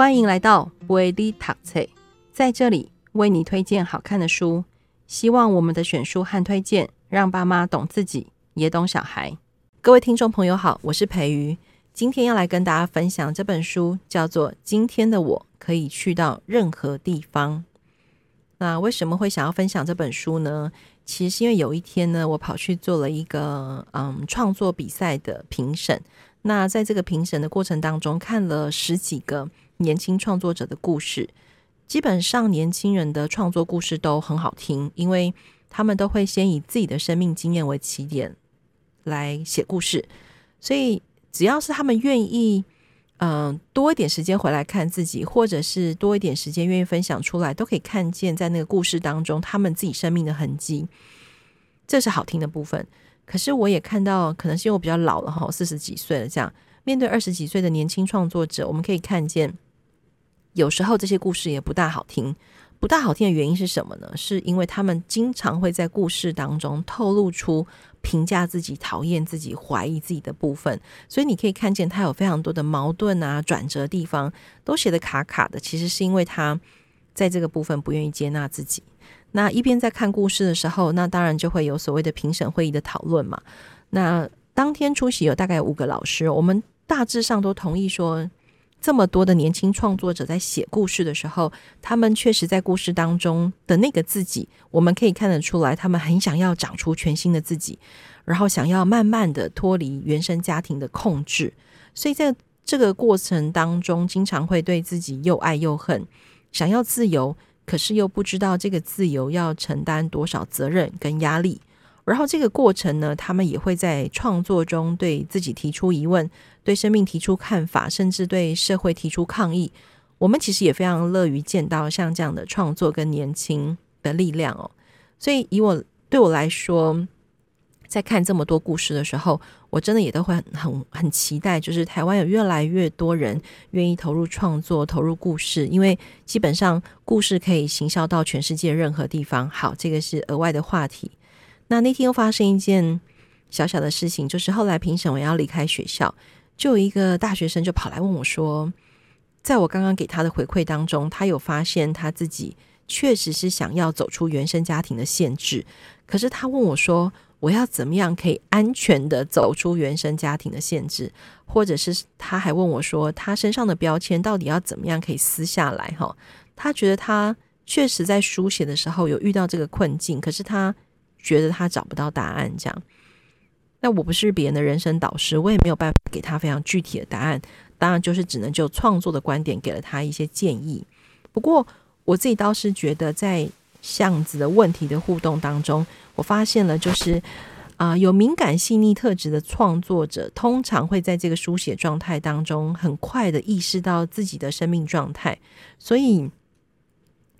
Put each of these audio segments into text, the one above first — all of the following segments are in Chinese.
欢迎来到维利塔翠，在这里为你推荐好看的书。希望我们的选书和推荐，让爸妈懂自己，也懂小孩。各位听众朋友好，我是培瑜，今天要来跟大家分享这本书，叫做《今天的我可以去到任何地方》。那为什么会想要分享这本书呢？其实是因为有一天呢，我跑去做了一个嗯创作比赛的评审。那在这个评审的过程当中，看了十几个年轻创作者的故事。基本上年轻人的创作故事都很好听，因为他们都会先以自己的生命经验为起点来写故事。所以只要是他们愿意，嗯、多一点时间回来看自己，或者是多一点时间愿意分享出来，都可以看见在那个故事当中他们自己生命的痕迹。这是好听的部分。可是我也看到，可能是因为我比较老了哈，四十几岁了，这样面对二十几岁的年轻创作者，我们可以看见，有时候这些故事也不大好听。不大好听的原因是什么呢？是因为他们经常会在故事当中透露出评价自己、讨厌自己、怀疑自己的部分，所以你可以看见他有非常多的矛盾啊、转折地方，都写得卡卡的。其实是因为他在这个部分不愿意接纳自己。那一边在看故事的时候，那当然就会有所谓的评审会议的讨论嘛。那当天出席有大概五个老师，我们大致上都同意说。这么多的年轻创作者在写故事的时候，他们确实在故事当中的那个自己，我们可以看得出来，他们很想要长出全新的自己，然后想要慢慢的脱离原生家庭的控制，所以在这个过程当中，经常会对自己又爱又恨，想要自由，可是又不知道这个自由要承担多少责任跟压力。然后这个过程呢，他们也会在创作中对自己提出疑问，对生命提出看法，甚至对社会提出抗议。我们其实也非常乐于见到像这样的创作跟年轻的力量哦。所以以我对我来说，在看这么多故事的时候，我真的也都会很很期待，就是台湾有越来越多人愿意投入创作、投入故事，因为基本上故事可以行销到全世界任何地方。好，这个是额外的话题。那那天又发生一件小小的事情，就是后来评审我要离开学校，就有一个大学生就跑来问我说，在我刚刚给他的回馈当中，他有发现他自己确实是想要走出原生家庭的限制，可是他问我说，我要怎么样可以安全的走出原生家庭的限制，或者是他还问我说，他身上的标签到底要怎么样可以撕下来？哈，他觉得他确实在书写的时候有遇到这个困境，可是他。觉得他找不到答案，这样。那我不是别人的人生导师，我也没有办法给他非常具体的答案。当然，就是只能就创作的观点给了他一些建议。不过，我自己倒是觉得，在巷子的问题的互动当中，我发现了，就是啊、有敏感细腻特质的创作者，通常会在这个书写状态当中，很快的意识到自己的生命状态，所以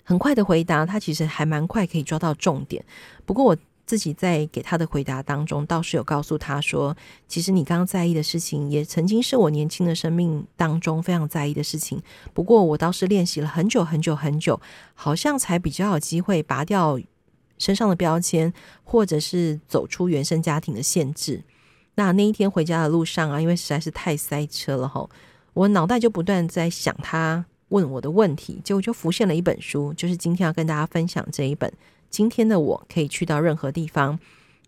很快的回答，他其实还蛮快可以抓到重点。不过我。自己在给他的回答当中，倒是有告诉他说：“其实你刚刚在意的事情，也曾经是我年轻的生命当中非常在意的事情。不过我倒是练习了很久很久很久，好像才比较有机会拔掉身上的标签，或者是走出原生家庭的限制。那那一天回家的路上啊，因为实在是太塞车了吼，我脑袋就不断在想他问我的问题，结果就浮现了一本书，就是今天要跟大家分享这一本。”今天的我可以去到任何地方。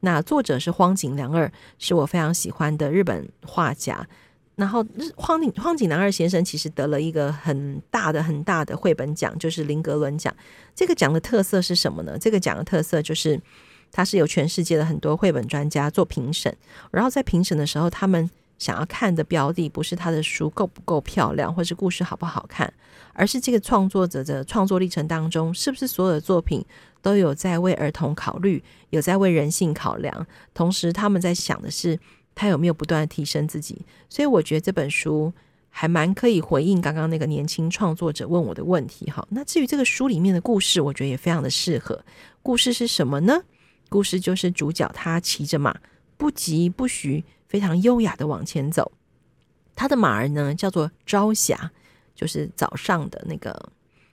那作者是荒井良二，是我非常喜欢的日本画家。然后荒井荒井良二先生其实得了一个很大的很大的绘本奖，就是林格伦奖。这个奖的特色是什么呢？这个奖的特色就是它是由全世界的很多绘本专家做评审，然后在评审的时候，他们想要看的标的不是他的书够不够漂亮，或是故事好不好看，而是这个创作者的创作历程当中，是不是所有的作品都有在为儿童考虑，有在为人性考量，同时他们在想的是他有没有不断的提升自己。所以我觉得这本书还蛮可以回应刚刚那个年轻创作者问我的问题。哈，那至于这个书里面的故事，我觉得也非常的适合。故事是什么呢？故事就是主角他骑着马，不疾不徐，非常优雅的往前走。他的马儿呢叫做朝霞，就是早上的那个。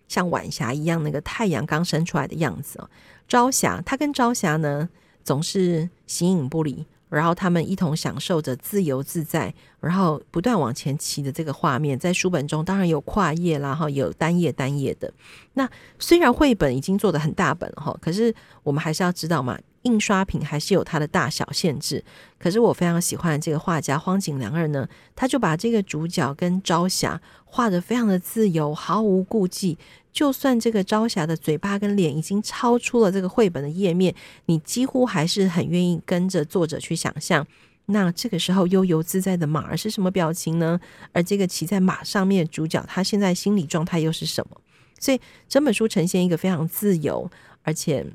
像晚霞一样，那个太阳刚升出来的样子哦。朝霞，他跟朝霞呢总是形影不离，然后他们一同享受着自由自在，然后不断往前骑的这个画面，在书本中当然有跨页啦，然后有单页单页的。那虽然绘本已经做得很大本了哈，可是我们还是要知道嘛。印刷品还是有它的大小限制，可是我非常喜欢这个画家荒井良二呢，他就把这个主角跟朝霞画得非常的自由，毫无顾忌。就算这个朝霞的嘴巴跟脸已经超出了这个绘本的页面，你几乎还是很愿意跟着作者去想象。那这个时候悠游自在的马儿是什么表情呢？而这个骑在马上面的主角，他现在心理状态又是什么？所以整本书呈现一个非常自由，而且。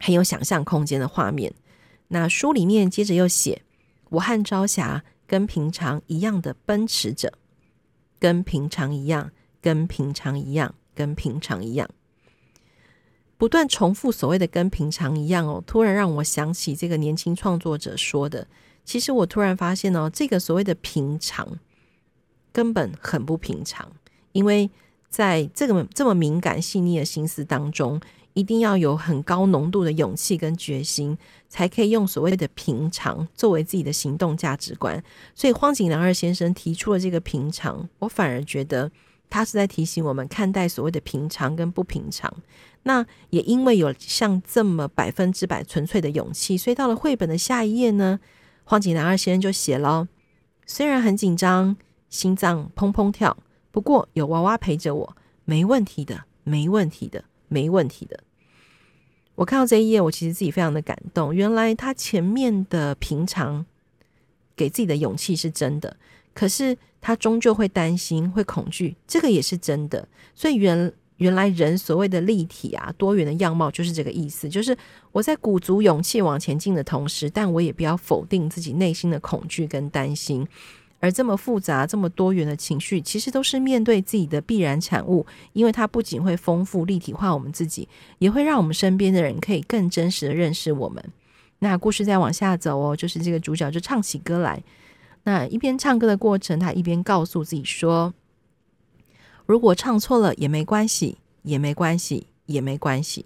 很有想象空间的画面。那书里面接着又写：“我和朝霞跟平常一样的奔驰着，跟平常一样，跟平常一样，跟平常一样。”不断重复所谓的“跟平常一样”哦，突然让我想起这个年轻创作者说的。其实我突然发现哦，这个所谓的平常根本很不平常，因为在这个这么敏感细腻的心思当中。一定要有很高浓度的勇气跟决心，才可以用所谓的平常作为自己的行动价值观。所以荒井良二先生提出了这个平常，我反而觉得他是在提醒我们看待所谓的平常跟不平常。那也因为有像这么百分之百纯粹的勇气，所以到了绘本的下一页呢，荒井良二先生就写了：虽然很紧张，心脏砰砰跳，不过有娃娃陪着我，没问题的，没问题的。没问题的。我看到这一页，我其实自己非常的感动。原来他前面的平常给自己的勇气是真的，可是他终究会担心、会恐惧，这个也是真的。所以原原来人所谓的立体啊、多元的样貌，就是这个意思。就是我在鼓足勇气往前进的同时，但我也不要否定自己内心的恐惧跟担心。而这么复杂、这么多元的情绪，其实都是面对自己的必然产物，因为它不仅会丰富立体化我们自己，也会让我们身边的人可以更真实的认识我们。那故事再往下走哦，就是这个主角就唱起歌来。那一边唱歌的过程，他一边告诉自己说：“如果唱错了也没关系，也没关系，也没关系。”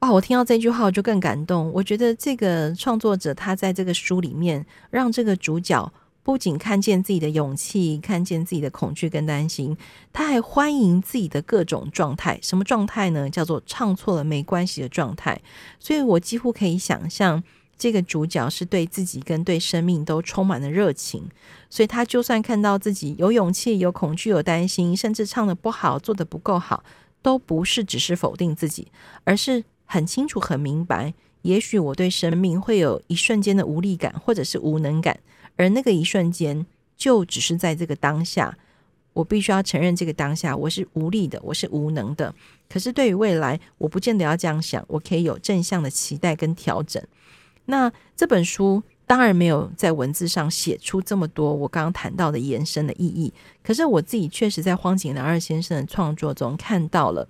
哇！我听到这句话我就更感动。我觉得这个创作者他在这个书里面让这个主角。不仅看见自己的勇气，看见自己的恐惧跟担心，他还欢迎自己的各种状态。什么状态呢？叫做唱错了没关系的状态。所以我几乎可以想象，这个主角是对自己跟对生命都充满了热情。所以他就算看到自己有勇气、有恐惧、有担心，甚至唱得不好、做得不够好，都不是只是否定自己，而是很清楚、很明白。也许我对生命会有一瞬间的无力感，或者是无能感。而那个一瞬间，就只是在这个当下，我必须要承认，这个当下我是无力的，我是无能的。可是对于未来，我不见得要这样想，我可以有正向的期待跟调整。那这本书当然没有在文字上写出这么多我刚刚谈到的延伸的意义，可是我自己确实在荒井良二先生的创作中看到了，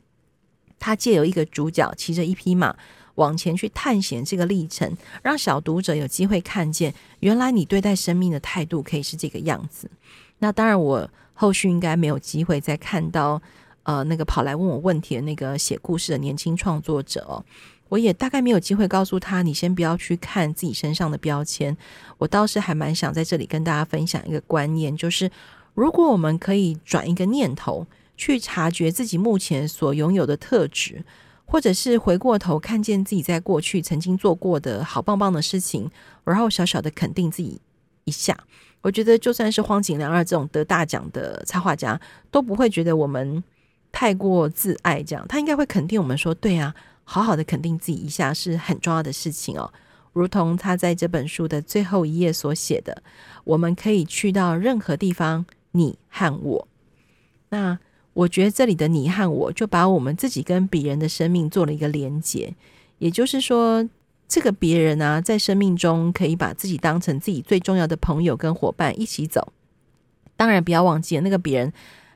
他借由一个主角骑着一匹马。往前去探险这个历程，让小读者有机会看见，原来你对待生命的态度可以是这个样子。那当然，我后续应该没有机会再看到，呃，那个跑来问我问题的那个写故事的年轻创作者哦。我也大概没有机会告诉他，你先不要去看自己身上的标签。我倒是还蛮想在这里跟大家分享一个观念，就是如果我们可以转一个念头，去察觉自己目前所拥有的特质。或者是回过头看见自己在过去曾经做过的好棒棒的事情，然后小小的肯定自己一下。我觉得就算是荒井良二这种得大奖的插画家，都不会觉得我们太过自爱。这样，他应该会肯定我们说：“对啊，好好的肯定自己一下是很重要的事情哦。”如同他在这本书的最后一页所写的：“我们可以去到任何地方，你和我。”那。我觉得这里的你和我就把我们自己跟别人的生命做了一个连结，也就是说，这个别人啊，在生命中可以把自己当成自己最重要的朋友跟伙伴一起走。当然，不要忘记那个别人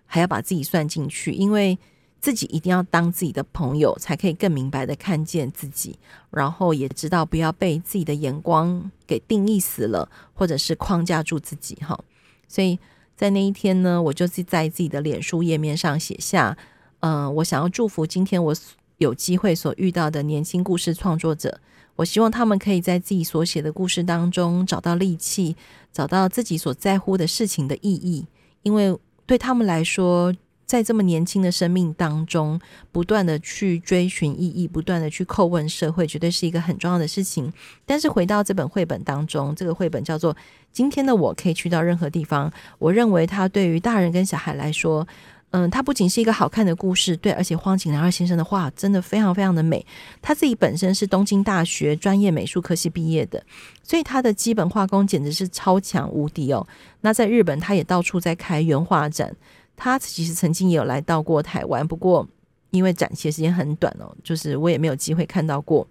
还要把自己算进去，因为自己一定要当自己的朋友，才可以更明白的看见自己，然后也知道不要被自己的眼光给定义死了，或者是框架住自己哈。所以。在那一天呢，我就是在自己的脸书页面上写下，嗯、我想要祝福今天我有机会所遇到的年轻故事创作者，我希望他们可以在自己所写的故事当中找到力气，找到自己所在乎的事情的意义，因为对他们来说，在这么年轻的生命当中，不断的去追寻意义，不断的去叩问社会，绝对是一个很重要的事情。但是回到这本绘本当中，这个绘本叫做《今天的我可以去到任何地方》。我认为它对于大人跟小孩来说，嗯，它不仅是一个好看的故事，对，而且荒井良二先生的画真的非常非常的美。他自己本身是东京大学专业美术科系毕业的，所以他的基本画工简直是超强无敌哦。那在日本，他也到处在开原画展。他其实曾经也有来到过台湾，不过因为展期时间很短哦，就是我也没有机会看到过。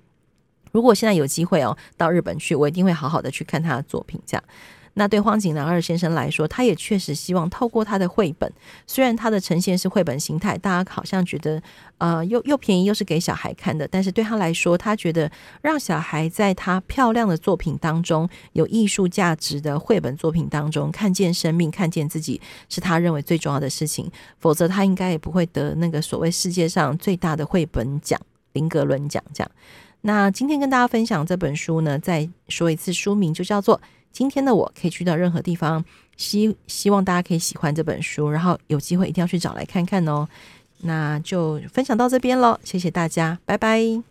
如果现在有机会哦，到日本去，我一定会好好的去看他的作品，这样。那对荒井良二先生来说，他也确实希望透过他的绘本，虽然他的呈现是绘本形态，大家好像觉得呃又又便宜又是给小孩看的，但是对他来说，他觉得让小孩在他漂亮的作品当中，有艺术价值的绘本作品当中看见生命，看见自己，是他认为最重要的事情。否则他应该也不会得那个所谓世界上最大的绘本奖——林格伦奖。这样。那今天跟大家分享这本书呢，再说一次书名就叫做。今天的我可以去到任何地方，希希望大家可以喜欢这本书，然后有机会一定要去找来看看哦。那就分享到这边喽，谢谢大家，拜拜。